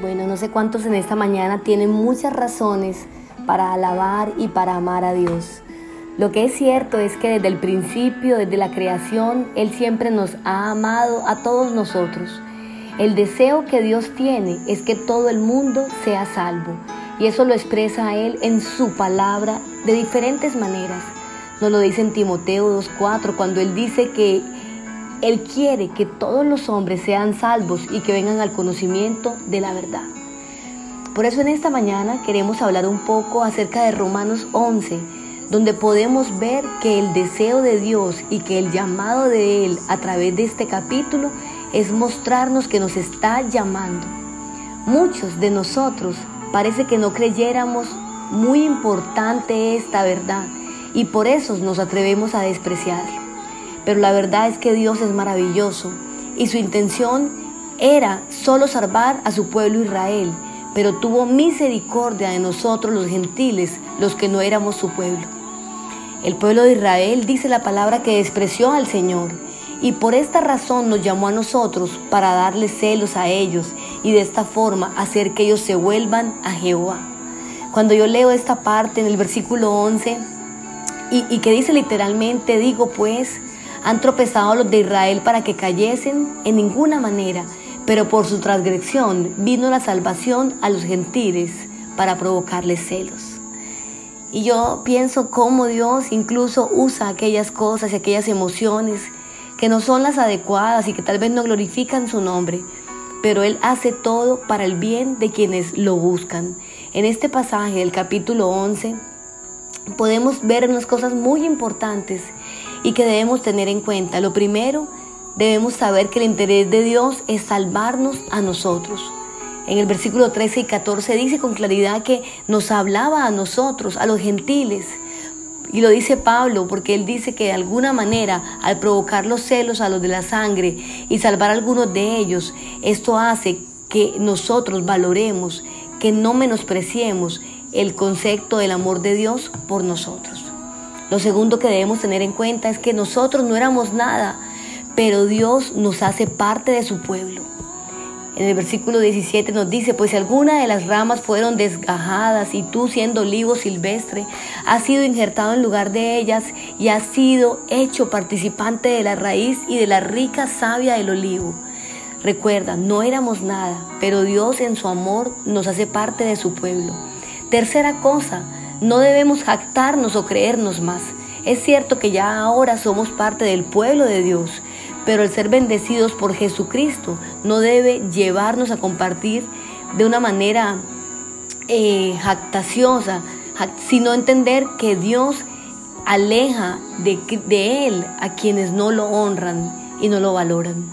Bueno, no sé cuántos en esta mañana tienen muchas razones para alabar y para amar a Dios. Lo que es cierto es que desde el principio, desde la creación, Él siempre nos ha amado a todos nosotros. El deseo que Dios tiene es que todo el mundo sea salvo. Y eso lo expresa Él en su palabra de diferentes maneras. Nos lo dice en Timoteo 2.4 cuando Él dice que Él quiere que todos los hombres sean salvos y que vengan al conocimiento de la verdad. Por eso en esta mañana queremos hablar un poco acerca de Romanos 11, donde podemos ver que el deseo de Dios y que el llamado de Él a través de este capítulo es mostrarnos que nos está llamando. Muchos de nosotros parece que no creyéramos muy importante esta verdad y por eso nos atrevemos a despreciarlo. Pero la verdad es que Dios es maravilloso y su intención era solo salvar a su pueblo Israel, pero tuvo misericordia de nosotros los gentiles, los que no éramos su pueblo. El pueblo de Israel dice la palabra que despreció al Señor y por esta razón nos llamó a nosotros para darles celos a ellos y de esta forma hacer que ellos se vuelvan a Jehová. Cuando yo leo esta parte en el versículo 11 y, y que dice literalmente, digo pues, han tropezado los de Israel para que cayesen en ninguna manera, pero por su transgresión vino la salvación a los gentiles para provocarles celos. Y yo pienso cómo Dios incluso usa aquellas cosas y aquellas emociones que no son las adecuadas y que tal vez no glorifican su nombre, pero Él hace todo para el bien de quienes lo buscan. En este pasaje del capítulo 11 podemos ver unas cosas muy importantes y que debemos tener en cuenta. Lo primero, debemos saber que el interés de Dios es salvarnos a nosotros. En el versículo 13 y 14 dice con claridad que nos hablaba a nosotros, a los gentiles. Y lo dice Pablo porque él dice que de alguna manera al provocar los celos a los de la sangre y salvar a algunos de ellos, esto hace que nosotros valoremos, que no menospreciemos el concepto del amor de Dios por nosotros. Lo segundo que debemos tener en cuenta es que nosotros no éramos nada, pero Dios nos hace parte de su pueblo. En el versículo 17 nos dice, pues si alguna de las ramas fueron desgajadas y tú siendo olivo silvestre, has sido injertado en lugar de ellas y has sido hecho participante de la raíz y de la rica savia del olivo. Recuerda, no éramos nada, pero Dios en su amor nos hace parte de su pueblo. Tercera cosa, no debemos jactarnos o creernos más. Es cierto que ya ahora somos parte del pueblo de Dios, pero el ser bendecidos por Jesucristo no debe llevarnos a compartir de una manera eh, jactaciosa, sino entender que Dios aleja de, de Él a quienes no lo honran y no lo valoran.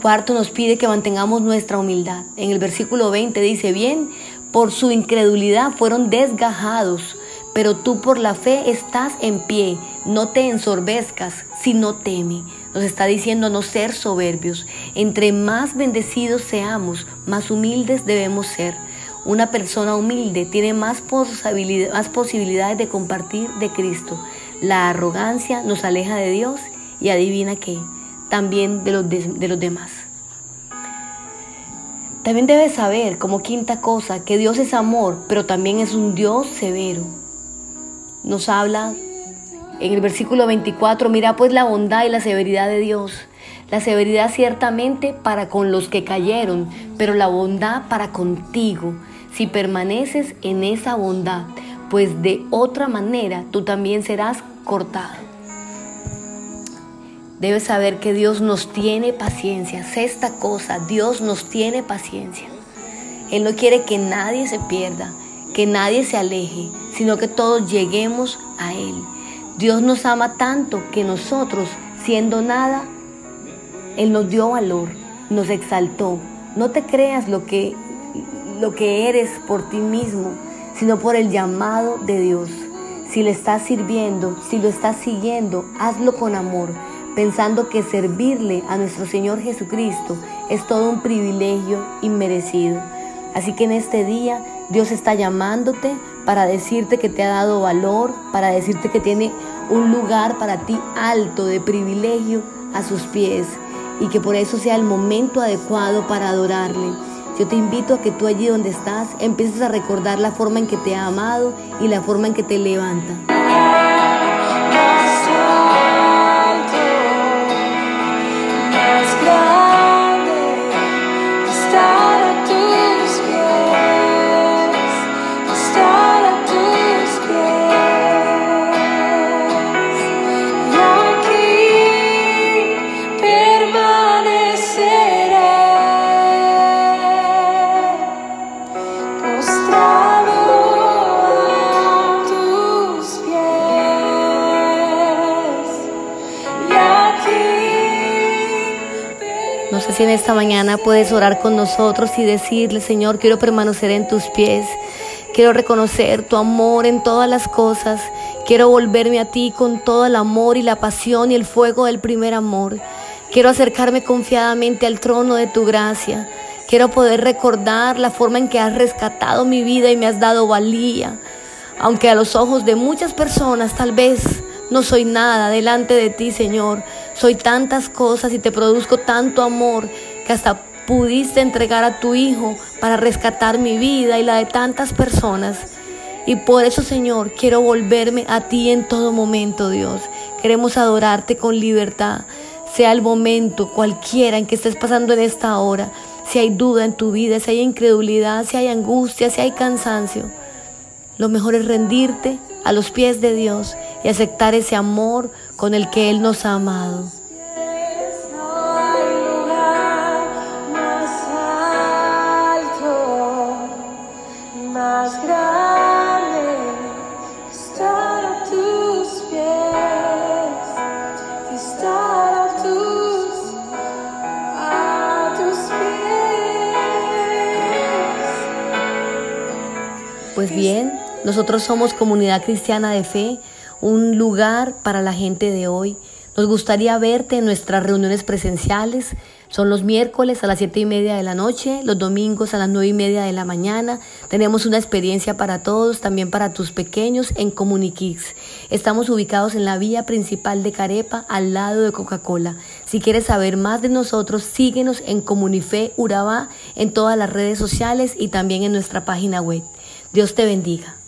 Cuarto, nos pide que mantengamos nuestra humildad. En el versículo 20 dice, bien, por su incredulidad fueron desgajados, pero tú por la fe estás en pie, no te ensorbezcas, sino teme. Nos está diciendo no ser soberbios. Entre más bendecidos seamos, más humildes debemos ser. Una persona humilde tiene más, posibilidades de compartir de Cristo. La arrogancia nos aleja de Dios y adivina qué, también de los, de los demás. También debes saber, como quinta cosa, que Dios es amor, pero también es un Dios severo. Nos habla en el versículo 24, mira pues la bondad y la severidad de Dios. La severidad ciertamente para con los que cayeron, pero la bondad para contigo, si permaneces en esa bondad, pues de otra manera tú también serás cortado. Debes saber que Dios nos tiene paciencia. Sexta cosa, Dios nos tiene paciencia. Él no quiere que nadie se pierda, que nadie se aleje, sino que todos lleguemos a Él. Dios nos ama tanto que nosotros, siendo nada, Él nos dio valor, nos exaltó. No te creas lo que, lo que eres por ti mismo, sino por el llamado de Dios. Si le estás sirviendo, si lo estás siguiendo, hazlo con amor, pensando que servirle a nuestro Señor Jesucristo es todo un privilegio inmerecido. Así que en este día Dios está llamándote para decirte que te ha dado valor, para decirte que tiene un lugar para ti alto de privilegio a sus pies y que por eso sea el momento adecuado para adorarle. Yo te invito a que tú allí donde estás empieces a recordar la forma en que te ha amado y la forma en que te levanta. No sé si en esta mañana puedes orar con nosotros y decirle, Señor, quiero permanecer en tus pies. Quiero reconocer tu amor en todas las cosas. Quiero volverme a ti con todo el amor y la pasión y el fuego del primer amor. Quiero acercarme confiadamente al trono de tu gracia. Quiero poder recordar la forma en que has rescatado mi vida y me has dado valía. Aunque a los ojos de muchas personas tal vez no soy nada delante de ti, Señor. Soy tantas cosas y te produzco tanto amor que hasta pudiste entregar a tu Hijo para rescatar mi vida y la de tantas personas. Y por eso, Señor, quiero volverme a ti en todo momento, Dios. Queremos adorarte con libertad, sea el momento cualquiera en que estés pasando en esta hora. Si hay duda en tu vida, si hay incredulidad, si hay angustia, si hay cansancio. Lo mejor es rendirte a los pies de Dios y aceptar ese amor con el que Él nos ha amado. Pues bien, nosotros somos comunidad cristiana de fe, un lugar para la gente de hoy. Nos gustaría verte en nuestras reuniones presenciales. Son los miércoles a las siete y media de la noche, los domingos a las nueve y media de la mañana. Tenemos una experiencia para todos, también para tus pequeños en Comuniquix. Estamos ubicados en la vía principal de Carepa, al lado de Coca-Cola. Si quieres saber más de nosotros, síguenos en Comunife Urabá en todas las redes sociales y también en nuestra página web. Dios te bendiga.